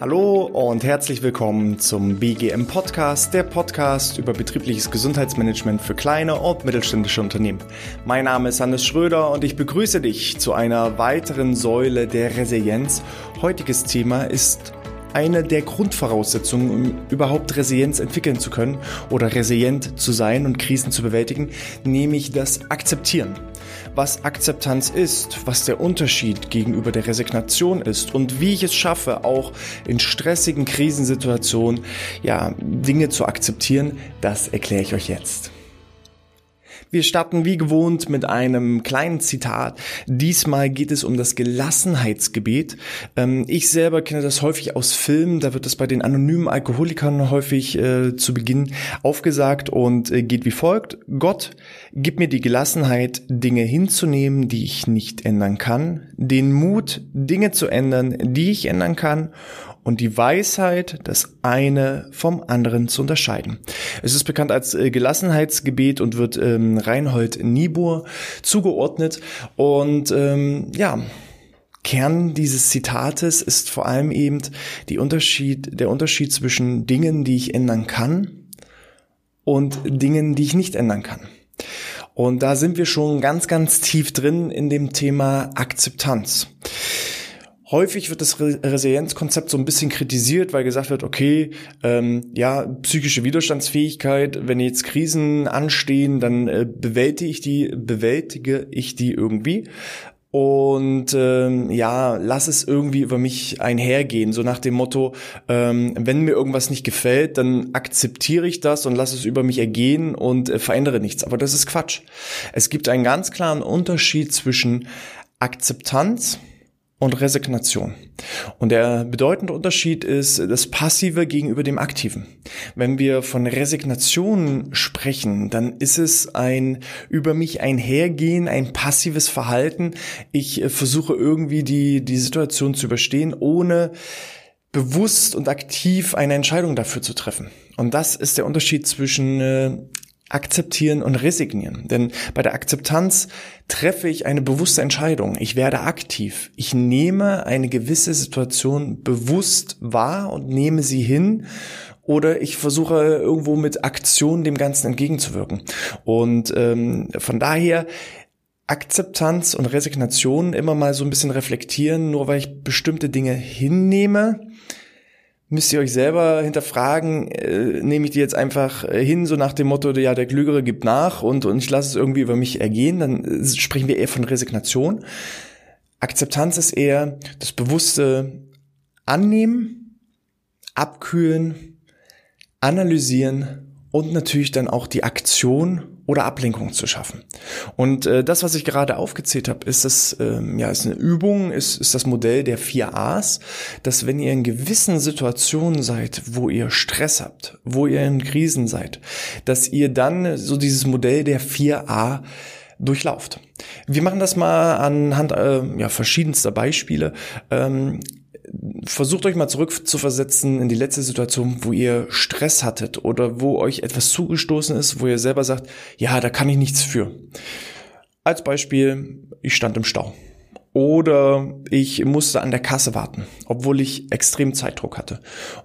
Hallo und herzlich willkommen zum BGM Podcast, der Podcast über betriebliches Gesundheitsmanagement für kleine und mittelständische Unternehmen. Mein Name ist Hannes Schröder und ich begrüße dich zu einer weiteren Säule der Resilienz. Heutiges Thema ist eine der Grundvoraussetzungen, um überhaupt Resilienz entwickeln zu können oder resilient zu sein und Krisen zu bewältigen, nämlich das Akzeptieren. Was Akzeptanz ist, was der Unterschied gegenüber der Resignation ist und wie ich es schaffe, auch in stressigen Krisensituationen, ja, Dinge zu akzeptieren, das erkläre ich euch jetzt. Wir starten wie gewohnt mit einem kleinen Zitat. Diesmal geht es um das Gelassenheitsgebet. Ähm, ich selber kenne das häufig aus Filmen. Da wird es bei den anonymen Alkoholikern häufig äh, zu Beginn aufgesagt und äh, geht wie folgt. Gott, gib mir die Gelassenheit, Dinge hinzunehmen, die ich nicht ändern kann, den Mut, Dinge zu ändern, die ich ändern kann und die Weisheit, das eine vom anderen zu unterscheiden. Es ist bekannt als äh, Gelassenheitsgebet und wird ähm, Reinhold Niebuhr zugeordnet. Und ähm, ja, Kern dieses Zitates ist vor allem eben die Unterschied, der Unterschied zwischen Dingen, die ich ändern kann und Dingen, die ich nicht ändern kann. Und da sind wir schon ganz, ganz tief drin in dem Thema Akzeptanz. Häufig wird das Resilienzkonzept so ein bisschen kritisiert, weil gesagt wird, okay, ähm, ja, psychische Widerstandsfähigkeit, wenn jetzt Krisen anstehen, dann äh, bewältige ich die, bewältige ich die irgendwie. Und ähm, ja, lass es irgendwie über mich einhergehen, so nach dem Motto, ähm, wenn mir irgendwas nicht gefällt, dann akzeptiere ich das und lass es über mich ergehen und äh, verändere nichts. Aber das ist Quatsch. Es gibt einen ganz klaren Unterschied zwischen Akzeptanz und Resignation. Und der bedeutende Unterschied ist das Passive gegenüber dem Aktiven. Wenn wir von Resignation sprechen, dann ist es ein über mich einhergehen, ein passives Verhalten. Ich äh, versuche irgendwie die, die Situation zu überstehen, ohne bewusst und aktiv eine Entscheidung dafür zu treffen. Und das ist der Unterschied zwischen äh, akzeptieren und resignieren. Denn bei der Akzeptanz treffe ich eine bewusste Entscheidung. Ich werde aktiv. Ich nehme eine gewisse Situation bewusst wahr und nehme sie hin oder ich versuche irgendwo mit Aktion dem Ganzen entgegenzuwirken. Und ähm, von daher Akzeptanz und Resignation immer mal so ein bisschen reflektieren, nur weil ich bestimmte Dinge hinnehme, müsst ihr euch selber hinterfragen, äh, nehme ich die jetzt einfach äh, hin, so nach dem Motto, ja, der Klügere gibt nach und, und ich lasse es irgendwie über mich ergehen, dann äh, sprechen wir eher von Resignation. Akzeptanz ist eher das bewusste Annehmen, Abkühlen, Analysieren und natürlich dann auch die Aktion oder Ablenkung zu schaffen. Und äh, das, was ich gerade aufgezählt habe, ist das ähm, ja ist eine Übung, ist, ist das Modell der vier A's, dass wenn ihr in gewissen Situationen seid, wo ihr Stress habt, wo ihr in Krisen seid, dass ihr dann so dieses Modell der vier A durchlauft. Wir machen das mal anhand äh, ja, verschiedenster Beispiele. Ähm, versucht euch mal zurück zu versetzen in die letzte Situation, wo ihr Stress hattet oder wo euch etwas zugestoßen ist, wo ihr selber sagt, ja, da kann ich nichts für. Als Beispiel, ich stand im Stau. Oder ich musste an der Kasse warten, obwohl ich extrem Zeitdruck hatte.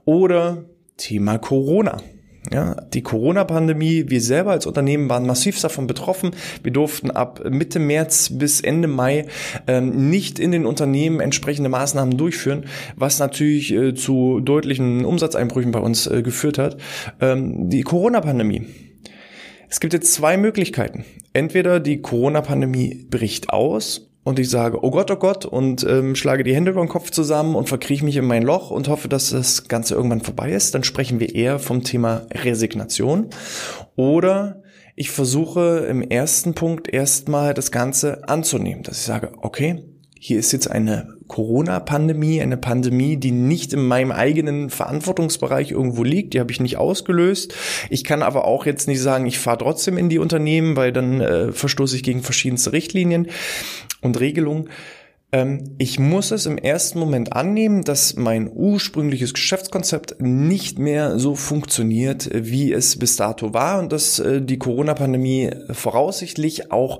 Oder Thema Corona. Ja, die Corona-Pandemie, wir selber als Unternehmen waren massiv davon betroffen. Wir durften ab Mitte März bis Ende Mai ähm, nicht in den Unternehmen entsprechende Maßnahmen durchführen, was natürlich äh, zu deutlichen Umsatzeinbrüchen bei uns äh, geführt hat. Ähm, die Corona-Pandemie. Es gibt jetzt zwei Möglichkeiten. Entweder die Corona-Pandemie bricht aus und ich sage, oh Gott, oh Gott, und ähm, schlage die Hände über den Kopf zusammen und verkrieche mich in mein Loch und hoffe, dass das Ganze irgendwann vorbei ist, dann sprechen wir eher vom Thema Resignation. Oder ich versuche im ersten Punkt erstmal das Ganze anzunehmen, dass ich sage, okay, hier ist jetzt eine Corona-Pandemie, eine Pandemie, die nicht in meinem eigenen Verantwortungsbereich irgendwo liegt, die habe ich nicht ausgelöst. Ich kann aber auch jetzt nicht sagen, ich fahre trotzdem in die Unternehmen, weil dann äh, verstoße ich gegen verschiedenste Richtlinien und Regelungen. Ähm, ich muss es im ersten Moment annehmen, dass mein ursprüngliches Geschäftskonzept nicht mehr so funktioniert, wie es bis dato war und dass äh, die Corona-Pandemie voraussichtlich auch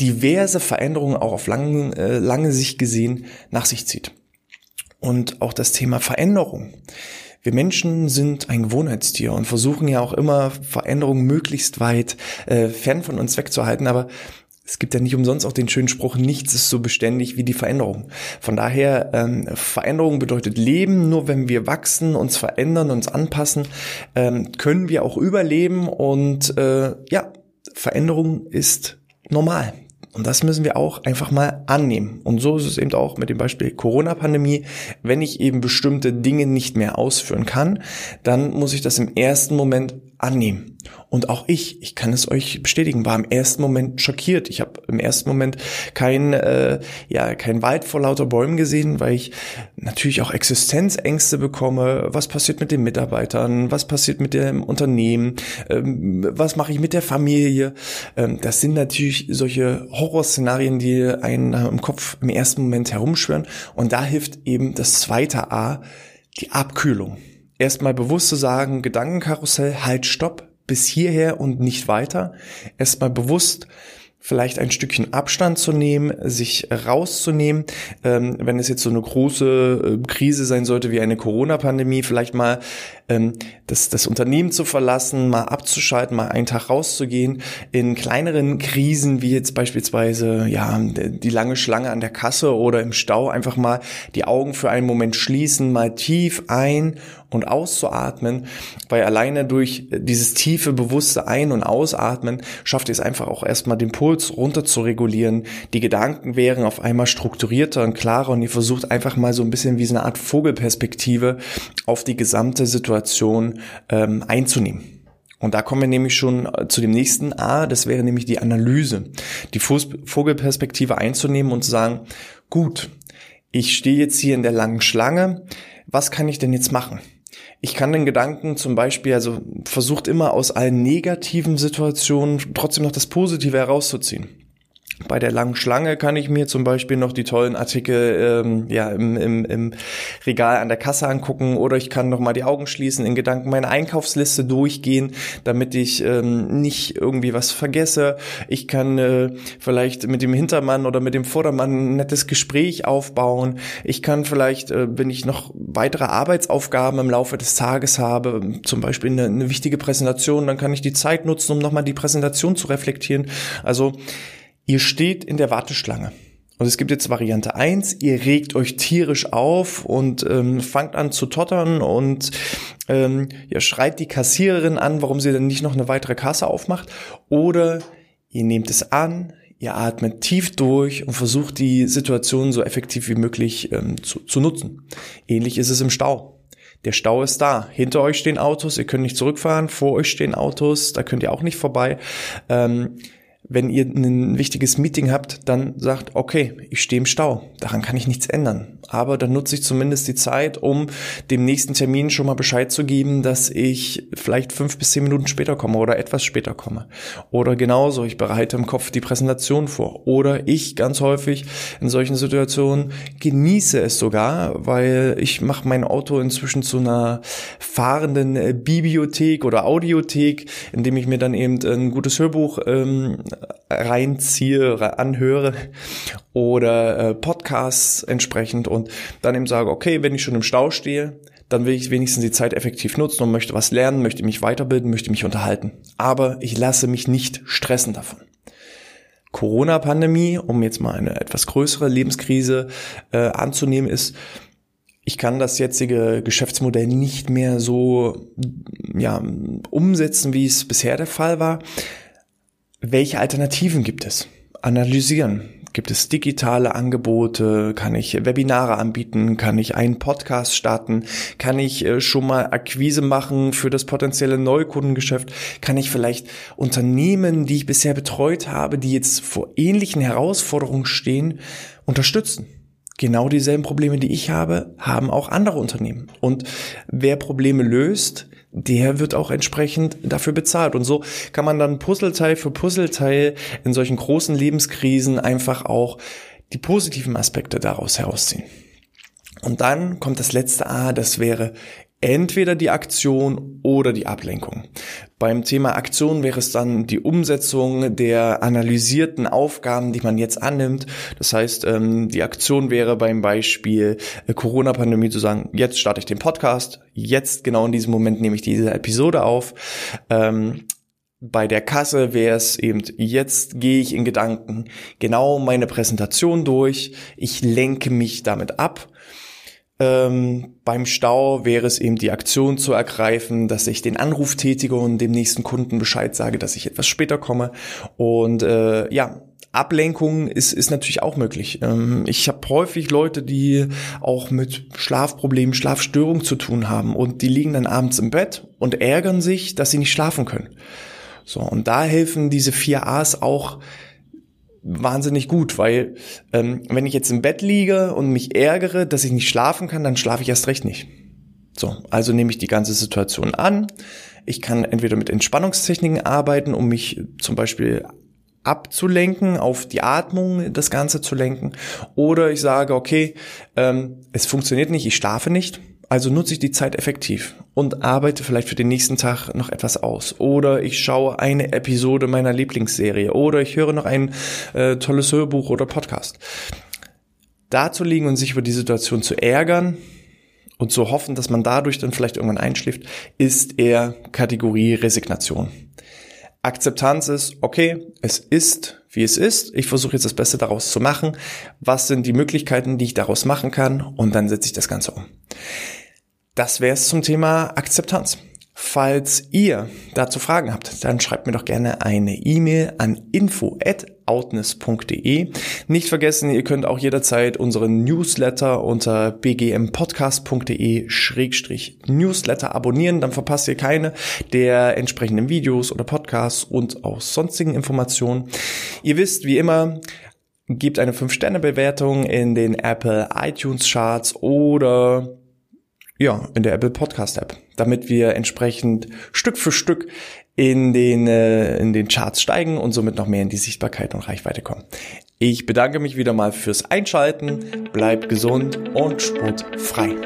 diverse Veränderungen auch auf lange, äh, lange Sicht gesehen nach sich zieht. Und auch das Thema Veränderung. Wir Menschen sind ein Gewohnheitstier und versuchen ja auch immer Veränderungen möglichst weit äh, fern von uns wegzuhalten, aber es gibt ja nicht umsonst auch den schönen Spruch, nichts ist so beständig wie die Veränderung. Von daher, ähm, Veränderung bedeutet Leben. Nur wenn wir wachsen, uns verändern, uns anpassen, ähm, können wir auch überleben. Und äh, ja, Veränderung ist normal. Und das müssen wir auch einfach mal annehmen. Und so ist es eben auch mit dem Beispiel Corona-Pandemie. Wenn ich eben bestimmte Dinge nicht mehr ausführen kann, dann muss ich das im ersten Moment annehmen. Und auch ich, ich kann es euch bestätigen, war im ersten Moment schockiert. Ich habe im ersten Moment kein, äh, ja, kein Wald vor lauter Bäumen gesehen, weil ich natürlich auch Existenzängste bekomme. Was passiert mit den Mitarbeitern? Was passiert mit dem Unternehmen? Ähm, was mache ich mit der Familie? Ähm, das sind natürlich solche Horrorszenarien, die einen im Kopf im ersten Moment herumschwören. Und da hilft eben das zweite A, die Abkühlung erstmal bewusst zu sagen, Gedankenkarussell, halt, stopp, bis hierher und nicht weiter. Erstmal bewusst vielleicht ein Stückchen Abstand zu nehmen, sich rauszunehmen. Ähm, wenn es jetzt so eine große äh, Krise sein sollte wie eine Corona-Pandemie, vielleicht mal ähm, das, das Unternehmen zu verlassen, mal abzuschalten, mal einen Tag rauszugehen. In kleineren Krisen wie jetzt beispielsweise ja die lange Schlange an der Kasse oder im Stau einfach mal die Augen für einen Moment schließen, mal tief ein und auszuatmen, weil alleine durch dieses tiefe, bewusste Ein- und Ausatmen schafft ihr es einfach auch erstmal den Puls runter zu regulieren. Die Gedanken wären auf einmal strukturierter und klarer und ihr versucht einfach mal so ein bisschen wie so eine Art Vogelperspektive auf die gesamte Situation ähm, einzunehmen. Und da kommen wir nämlich schon äh, zu dem nächsten A, das wäre nämlich die Analyse. Die Vogelperspektive einzunehmen und zu sagen, gut, ich stehe jetzt hier in der langen Schlange, was kann ich denn jetzt machen? Ich kann den Gedanken zum Beispiel, also versucht immer aus allen negativen Situationen trotzdem noch das Positive herauszuziehen. Bei der langen Schlange kann ich mir zum Beispiel noch die tollen Artikel ähm, ja, im, im, im Regal an der Kasse angucken oder ich kann noch mal die Augen schließen, in Gedanken meine Einkaufsliste durchgehen, damit ich ähm, nicht irgendwie was vergesse. Ich kann äh, vielleicht mit dem Hintermann oder mit dem Vordermann ein nettes Gespräch aufbauen. Ich kann vielleicht, äh, wenn ich noch weitere Arbeitsaufgaben im Laufe des Tages habe, zum Beispiel eine, eine wichtige Präsentation, dann kann ich die Zeit nutzen, um nochmal die Präsentation zu reflektieren. Also Ihr steht in der Warteschlange. Und es gibt jetzt Variante eins: ihr regt euch tierisch auf und ähm, fangt an zu tottern und ähm, ihr schreit die Kassiererin an, warum sie denn nicht noch eine weitere Kasse aufmacht. Oder ihr nehmt es an, ihr atmet tief durch und versucht die Situation so effektiv wie möglich ähm, zu, zu nutzen. Ähnlich ist es im Stau. Der Stau ist da. Hinter euch stehen Autos, ihr könnt nicht zurückfahren. Vor euch stehen Autos, da könnt ihr auch nicht vorbei. Ähm, wenn ihr ein wichtiges Meeting habt, dann sagt, okay, ich stehe im Stau, daran kann ich nichts ändern. Aber dann nutze ich zumindest die Zeit, um dem nächsten Termin schon mal Bescheid zu geben, dass ich vielleicht fünf bis zehn Minuten später komme oder etwas später komme. Oder genauso, ich bereite im Kopf die Präsentation vor. Oder ich ganz häufig in solchen Situationen genieße es sogar, weil ich mache mein Auto inzwischen zu einer fahrenden Bibliothek oder Audiothek, indem ich mir dann eben ein gutes Hörbuch ähm, reinziehe, anhöre oder äh, Podcasts entsprechend und dann eben sage, okay, wenn ich schon im Stau stehe, dann will ich wenigstens die Zeit effektiv nutzen und möchte was lernen, möchte mich weiterbilden, möchte mich unterhalten. Aber ich lasse mich nicht stressen davon. Corona-Pandemie, um jetzt mal eine etwas größere Lebenskrise äh, anzunehmen, ist, ich kann das jetzige Geschäftsmodell nicht mehr so ja, umsetzen, wie es bisher der Fall war welche Alternativen gibt es? Analysieren. Gibt es digitale Angebote? Kann ich Webinare anbieten? Kann ich einen Podcast starten? Kann ich äh, schon mal Akquise machen für das potenzielle Neukundengeschäft? Kann ich vielleicht Unternehmen, die ich bisher betreut habe, die jetzt vor ähnlichen Herausforderungen stehen, unterstützen? Genau dieselben Probleme, die ich habe, haben auch andere Unternehmen. Und wer Probleme löst, der wird auch entsprechend dafür bezahlt. Und so kann man dann Puzzleteil für Puzzleteil in solchen großen Lebenskrisen einfach auch die positiven Aspekte daraus herausziehen. Und dann kommt das letzte A, das wäre entweder die Aktion oder die Ablenkung. Beim Thema Aktion wäre es dann die Umsetzung der analysierten Aufgaben, die man jetzt annimmt. Das heißt, ähm, die Aktion wäre beim Beispiel äh, Corona-Pandemie zu sagen, jetzt starte ich den Podcast, jetzt genau in diesem Moment nehme ich diese Episode auf. Ähm, bei der Kasse wäre es eben, jetzt gehe ich in Gedanken genau meine Präsentation durch, ich lenke mich damit ab ähm, beim Stau wäre es eben die Aktion zu ergreifen, dass ich den Anruf tätige und dem nächsten Kunden Bescheid sage, dass ich etwas später komme. Und äh, ja, Ablenkung ist, ist natürlich auch möglich. Ähm, ich habe häufig Leute, die auch mit Schlafproblemen, Schlafstörungen zu tun haben und die liegen dann abends im Bett und ärgern sich, dass sie nicht schlafen können. So, und da helfen diese vier A's auch wahnsinnig gut, weil ähm, wenn ich jetzt im Bett liege und mich ärgere, dass ich nicht schlafen kann, dann schlafe ich erst recht nicht. So, also nehme ich die ganze Situation an. Ich kann entweder mit Entspannungstechniken arbeiten, um mich zum Beispiel abzulenken, auf die Atmung das Ganze zu lenken. Oder ich sage, okay, ähm, es funktioniert nicht, ich schlafe nicht. Also nutze ich die Zeit effektiv und arbeite vielleicht für den nächsten Tag noch etwas aus. Oder ich schaue eine Episode meiner Lieblingsserie. Oder ich höre noch ein äh, tolles Hörbuch oder Podcast. Da zu liegen und sich über die Situation zu ärgern und zu hoffen, dass man dadurch dann vielleicht irgendwann einschläft, ist eher Kategorie Resignation. Akzeptanz ist, okay, es ist, wie es ist. Ich versuche jetzt das Beste daraus zu machen. Was sind die Möglichkeiten, die ich daraus machen kann? Und dann setze ich das Ganze um. Das wäre es zum Thema Akzeptanz. Falls ihr dazu Fragen habt, dann schreibt mir doch gerne eine E-Mail an info@outness.de. Nicht vergessen, ihr könnt auch jederzeit unseren Newsletter unter bgmpodcast.de-newsletter abonnieren, dann verpasst ihr keine der entsprechenden Videos oder Podcasts und auch sonstigen Informationen. Ihr wisst, wie immer, gebt eine 5-Sterne-Bewertung in den Apple iTunes Charts oder ja, in der Apple Podcast App, damit wir entsprechend Stück für Stück in den, äh, in den Charts steigen und somit noch mehr in die Sichtbarkeit und Reichweite kommen. Ich bedanke mich wieder mal fürs Einschalten, bleibt gesund und sportfrei.